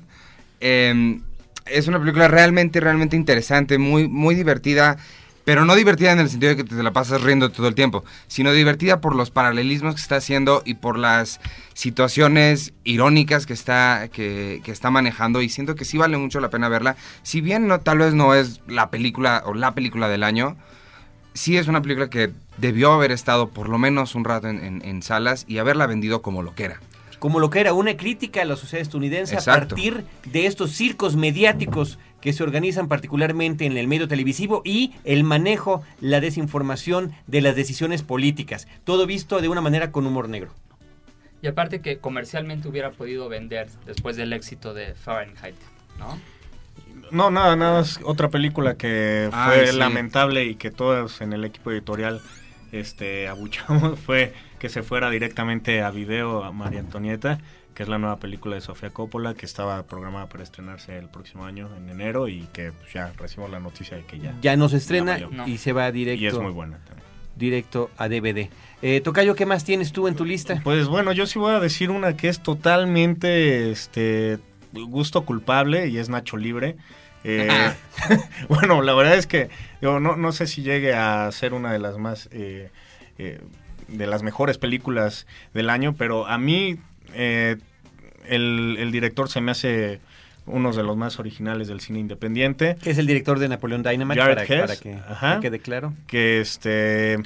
Eh, es una película realmente, realmente interesante, muy, muy divertida. Pero no divertida en el sentido de que te la pasas riendo todo el tiempo, sino divertida por los paralelismos que está haciendo y por las situaciones irónicas que está, que, que está manejando y siento que sí vale mucho la pena verla. Si bien no, tal vez no es la película o la película del año, sí es una película que debió haber estado por lo menos un rato en, en- en salas y haberla vendido como lo que era. como lo que era una crítica a la sociedad estadounidense a Exacto. partir de estos circos mediáticos que se organizan particularmente en el medio televisivo y el manejo, la desinformación de las decisiones políticas. Todo visto de una manera con humor negro. Y aparte que comercialmente hubiera podido vender después del éxito de Fahrenheit, ¿no? No, nada, nada, es otra película que Ay, fue sí. lamentable y que todos en el equipo editorial este, abuchamos *laughs* fue que se fuera directamente a video a María Antonieta, que es la nueva película de Sofía Coppola, que estaba programada para estrenarse el próximo año, en enero, y que pues, ya recibimos la noticia de que ya. Ya no se estrena Ya y se va y es directo, muy buena también. directo a DVD. Eh, Tocayo, ¿qué más tienes tú en tu lista? Pues bueno, yo sí voy a decir una que es totalmente este gusto culpable y es Nacho Libre. Eh, *laughs* bueno, la verdad es que yo no, no sé si llegue a ser una de las más eh, eh, de las mejores películas del año, pero a mí eh, el, el director se me hace uno de los más originales del cine independiente. Que es el director de Napoleón Dynamite, Jared para, Hess, para que, ajá. que claro. que este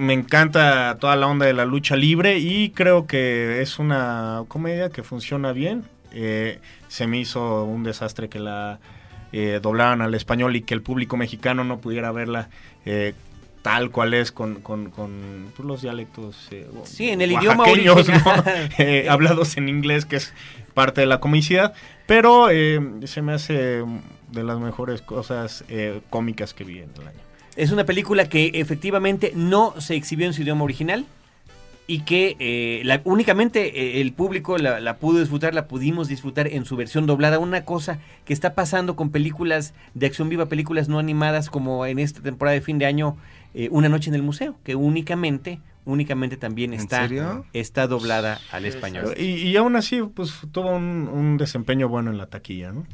me encanta toda la onda de la lucha libre y creo que es una comedia que funciona bien. Eh, se me hizo un desastre que la eh, doblaran al español y que el público mexicano no pudiera verla eh, tal cual es con, con- con, pues, los dialectos eh, Sí, en el idioma. *laughs* Eh, hablados en inglés, que es parte de la comicidad, pero eh, se me hace de las mejores cosas eh, cómicas que vi en el año. Es una película que efectivamente no se exhibió en su idioma original y que eh, la- únicamente eh, el público la, la pudo disfrutar, la pudimos disfrutar en su versión doblada. Una cosa que está pasando con películas de acción viva, películas no animadas como en esta temporada de fin de año, eh, Una noche en el museo, que únicamente, únicamente también ¿En está, está doblada al español. Y, y aún así, pues tuvo un, un desempeño bueno en la taquilla, ¿no?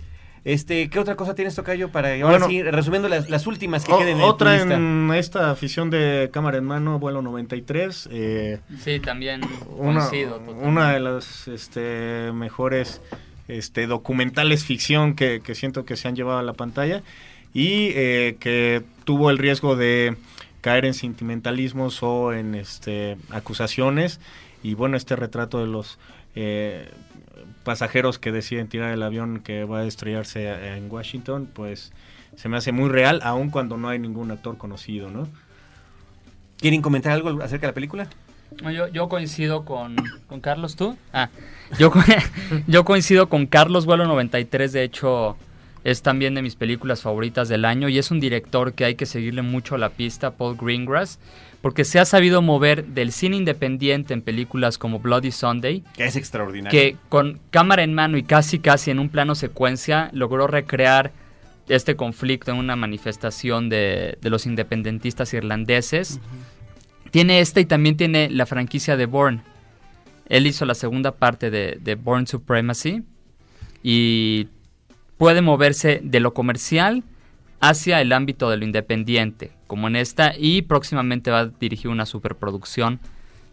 Este, ¿qué otra cosa tienes, Tocayo? Para ahora Bueno. sí, resumiendo las, las últimas que O- queden en tu otra lista. en esta afición de cámara en mano, vuelo 93. eh, Sí, también una, coincido. totalmente. una de las este, mejores este, documentales ficción que, que siento que se han llevado a la pantalla y eh, que tuvo el riesgo de caer en sentimentalismos o en este, acusaciones y bueno este retrato de los eh, pasajeros que deciden tirar el avión que va a estrellarse en Washington pues se me hace muy real aun cuando no hay ningún actor conocido no ¿Quieren comentar algo acerca de la película? Yo, yo coincido con, con Carlos, ¿tú? Ah, yo, *laughs* yo coincido con Carlos Vuelo 93, de hecho es también de mis películas favoritas del año y es un director que hay que seguirle mucho la pista, Paul Greengrass, porque se ha sabido mover del cine independiente en películas como Bloody Sunday, Que es extraordinario. que con cámara en mano y casi casi en un plano secuencia logró recrear este conflicto en una manifestación de, de los independentistas irlandeses. Tiene esta y también tiene la franquicia de Bourne. Él hizo la segunda parte de, de Bourne Supremacy y puede moverse de lo comercial hacia el ámbito de lo independiente, como en esta, y próximamente va a dirigir una superproducción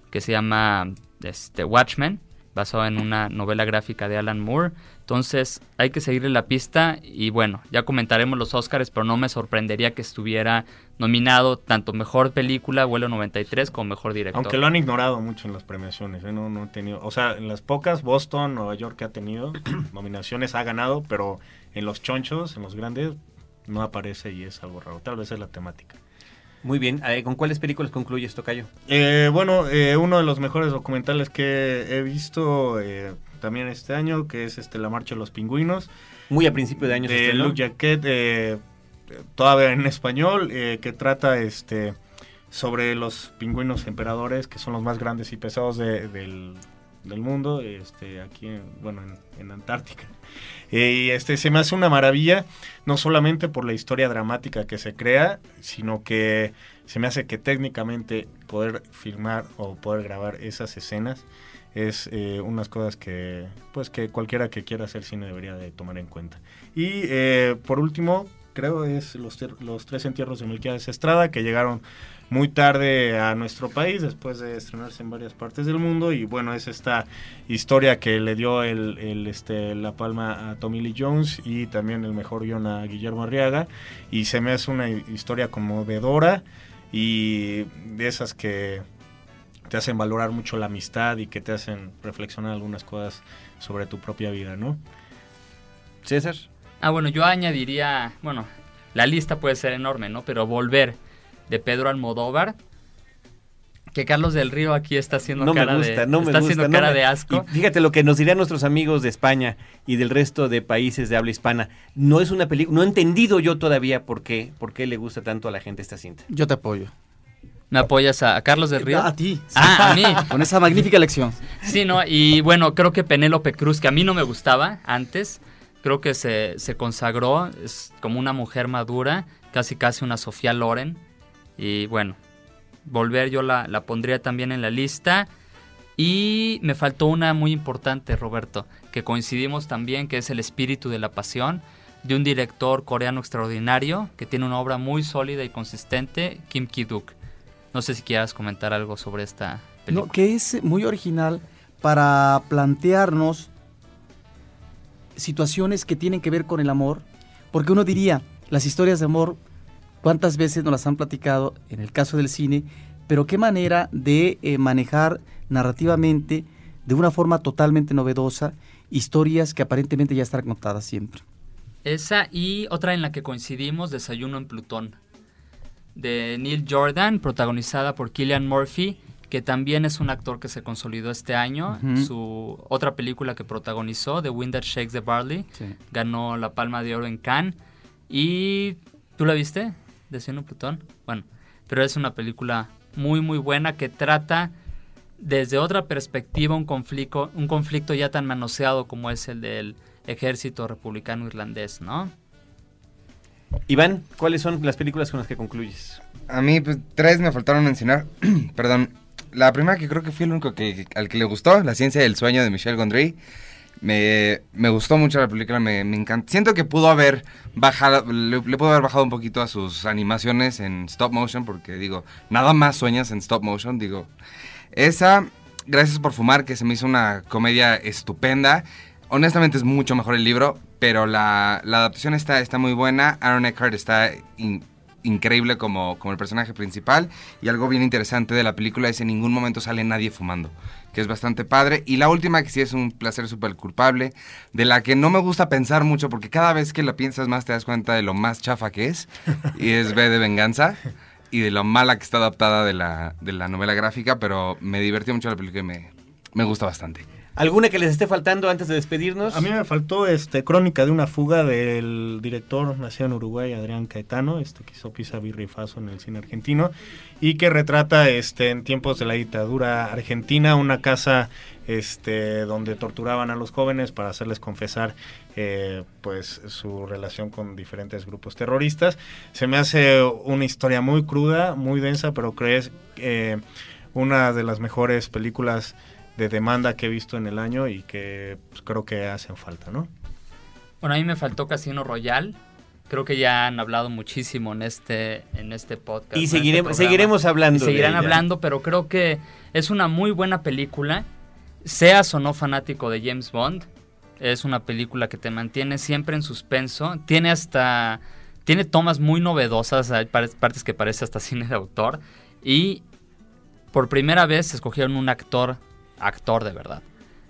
que se llama este, Watchmen, basado en una novela gráfica de Alan Moore. Entonces hay que seguirle la pista y bueno, ya comentaremos los Oscars, pero no me sorprendería que estuviera nominado tanto Mejor Película, Vuelo 93, como Mejor Director. Aunque lo han ignorado mucho en las premiaciones, ¿eh? no, no ha tenido, o sea, en las pocas, Boston, Nueva York que ha tenido *coughs* nominaciones ha ganado, pero en los chonchos, en los grandes, no aparece y es algo raro. Tal vez es la temática. Muy bien. Eh, ¿Con cuáles películas concluyes, Tocayo? Eh, bueno, eh, uno de los mejores documentales que he visto eh, también este año, que es este La Marcha de los Pingüinos, Muy a principio de año de estrenó. Luke Jaquet, eh, todavía en español, eh, que trata este sobre los pingüinos emperadores, que son los más grandes y pesados de- del, del mundo, este, aquí, en, bueno, en, en Antártica. Eh, y este, se me hace una maravilla, no solamente por la historia dramática que se crea, sino que se me hace que técnicamente poder filmar o poder grabar esas escenas es eh, unas cosas que pues que cualquiera que quiera hacer cine debería de tomar en cuenta. Y eh, por último creo es los, los tres entierros de Melquiades Estrada, que llegaron muy tarde a nuestro país, después de estrenarse en varias partes del mundo, y bueno, es esta historia que le dio el, el, este, la palma a Tommy Lee Jones y también el mejor guion a Guillermo Arriaga, y se me hace una historia conmovedora y de esas que te hacen valorar mucho la amistad y que te hacen reflexionar algunas cosas sobre tu propia vida, ¿no? César. Ah, bueno, yo añadiría, bueno, la lista puede ser enorme, ¿no? Pero Volver de Pedro Almodóvar, que Carlos del Río aquí está haciendo No me cara gusta, de no me está gusta. haciendo no cara me- de asco. Y fíjate lo que nos dirían nuestros amigos de España y del resto de países de habla hispana. No es una película, no he entendido yo todavía por qué, por qué le gusta tanto a la gente esta cinta. Yo te apoyo. ¿Me apoyas a, a Carlos del Río? A ti. Ah, a *laughs* mí. Con esa magnífica elección. Sí, ¿no? Y bueno, creo que Penélope Cruz, que a mí no me gustaba antes, creo que se, se consagró, es como una mujer madura, casi casi una Sofía Loren. Y bueno, volver yo la, la pondría también en la lista. Y me faltó una muy importante, Roberto, que coincidimos también, que es El espíritu de la pasión, de un director coreano extraordinario, que tiene una obra muy sólida y consistente, Kim Ki-duk. No sé si quieras comentar algo sobre esta película. No, que es muy original para plantearnos situaciones que tienen que ver con el amor, porque uno diría, las historias de amor, ¿cuántas veces nos las han platicado en el caso del cine? Pero qué manera de eh, manejar narrativamente, de una forma totalmente novedosa, historias que aparentemente ya están contadas siempre. Esa y otra en la que coincidimos, Desayuno en Plutón, de Neil Jordan, protagonizada por Killian Murphy, que también es un actor que se consolidó este año. Su otra película que protagonizó, The Wind That Shakes the Barley, Sí. ganó la Palma de Oro en Cannes. Y ¿tú la viste? En Plutón. Bueno, pero es una película muy muy buena que trata desde otra perspectiva un conflicto, un conflicto ya tan manoseado como es el del ejército republicano irlandés, ¿no? Iván, ¿cuáles son las películas con las que concluyes? A mí, pues, tres me faltaron mencionar. *clears throat* Perdón. La primera que creo que fui el único que, al que le gustó, La ciencia del sueño de Michel Gondry. Me, me gustó mucho la película, me, me encanta. Siento que pudo haber bajado, le, pudo haber bajado un poquito a sus animaciones en stop motion, porque digo, nada más sueñas en stop motion, digo. Esa, Gracias por fumar, que se me hizo una comedia estupenda. Honestamente es mucho mejor el libro, pero la, la adaptación está, está muy buena. Aaron Eckhart está increíble como, como el personaje principal. Y algo bien interesante de la película es en ningún momento sale nadie fumando, que es bastante padre. Y la última, que sí es un placer súper culpable, de la que no me gusta pensar mucho, porque cada vez que la piensas más te das cuenta de lo más chafa que es. Y es B de Venganza. Y de lo mala que está adaptada de la, de la novela gráfica, pero me divirtió mucho la película y me, me gusta bastante. ¿Alguna que les esté faltando antes de despedirnos? A mí me faltó este Crónica de una fuga del director nacido en Uruguay, Adrián Caetano, este que hizo Pisa en el cine argentino y que retrata este en tiempos de la dictadura argentina una casa este donde torturaban a los jóvenes para hacerles confesar eh, pues su relación con diferentes grupos terroristas. Se me hace una historia muy cruda, muy densa, pero crees eh, una de las mejores películas de demanda que he visto en el año y que pues, creo que hacen falta, ¿no? Bueno, a mí me faltó Casino Royal. Creo que ya han hablado muchísimo en este, en este podcast. y este seguiremos, seguiremos hablando. Y de seguirán ella. hablando, pero creo que es una muy buena película. Seas o no fanático de James Bond, es una película que te mantiene siempre en suspenso. Tiene hasta. Tiene tomas muy novedosas, hay par- partes que parece hasta cine de autor. Y por primera vez escogieron un actor, actor de verdad.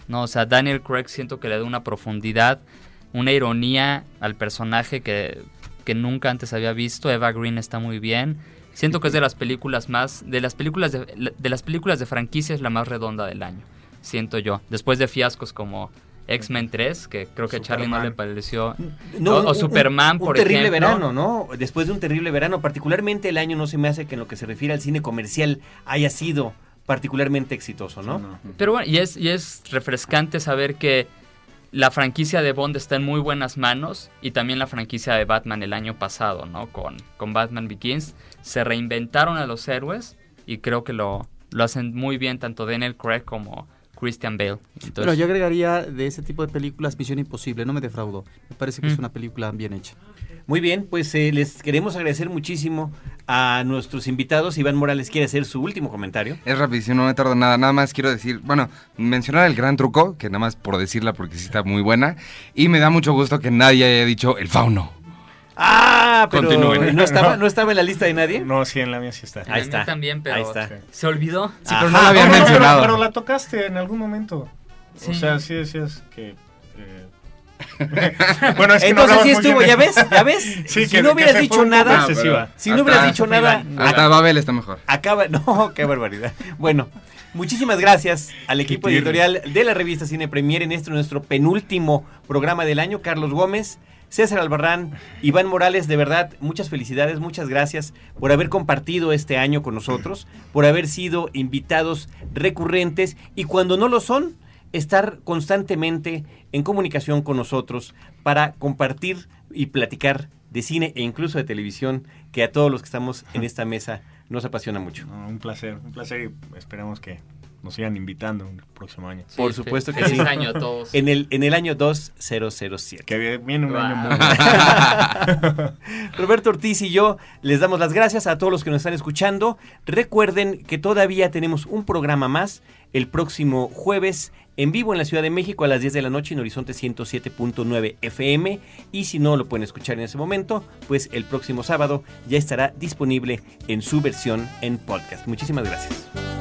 No, o sea, Daniel Craig siento que le da una profundidad, una ironía al personaje que, que nunca antes había visto. Eva Green está muy bien. Siento que es de las películas más, de las películas de, de las películas de franquicia es la más redonda del año. Siento yo. Después de fiascos como X-Men 3, que creo que a Charlie no le pareció. No, o, un- o un- Superman, un, por terrible ejemplo. verano, ¿no? Después de un terrible verano, particularmente el año no se me hace que en lo que se refiere al cine comercial haya sido particularmente exitoso, ¿no? Pero bueno, y es, y es refrescante saber que la franquicia de Bond está en muy buenas manos y también la franquicia de Batman el año pasado, ¿no? Con, con Batman Begins. Se reinventaron a los héroes y creo que lo, lo hacen muy bien tanto Daniel Craig como Christian Bale. Entonces, Pero yo agregaría de ese tipo de películas Misión Imposible, no me defraudó. Me parece que es Mm. una película bien hecha. Muy bien, pues eh, les queremos agradecer muchísimo a nuestros invitados. Iván Morales quiere hacer su último comentario. Es rapidísimo, no me tardo nada. Nada más quiero decir, bueno, mencionar el gran truco, que nada más por decirla porque sí está muy buena. Y me da mucho gusto que nadie haya dicho el fauno. Ah, pero Continúen. ¿no estaba, ¿no estaba en la lista de nadie? No, sí, en la mía sí está. ahí mía está. también, pero Ahí está. se olvidó. Sí, pero no la habían No, no, mencionado. Pero, pero la tocaste en algún momento. O Sí. sea, sí decías que. *laughs* bueno, es que Entonces sí estuvo, bien ¿ya ves? ¿Ya ves? *laughs* Sí, si que- no hubieras dicho nada, si no hubieras dicho nada, Hasta Babel está mejor. acaba, no, *laughs* qué barbaridad. Bueno, muchísimas gracias al equipo editorial de la revista Cine Premier en este nuestro penúltimo programa del año. Carlos Gómez, César Albarrán, Iván Morales, de verdad, muchas felicidades, muchas gracias por haber compartido este año con nosotros, por haber sido invitados recurrentes y cuando no lo son, estar constantemente en comunicación con nosotros para compartir y platicar de cine e incluso de televisión que a todos los que estamos en *laughs* esta mesa nos apasiona mucho. No, un placer, un placer y esperamos que nos sigan invitando el próximo año. Sí, Por supuesto que sí. año a todos. En el, en el año 2007. Que viene un año muy *laughs* Roberto Ortiz y yo les damos las gracias a todos los que nos están escuchando. Recuerden que todavía tenemos un programa más el próximo jueves en vivo en la Ciudad de México a las 10 de la noche en Horizonte 107.9 FM. Y si no lo pueden escuchar en ese momento, pues el próximo sábado ya estará disponible en su versión en podcast. Muchísimas gracias.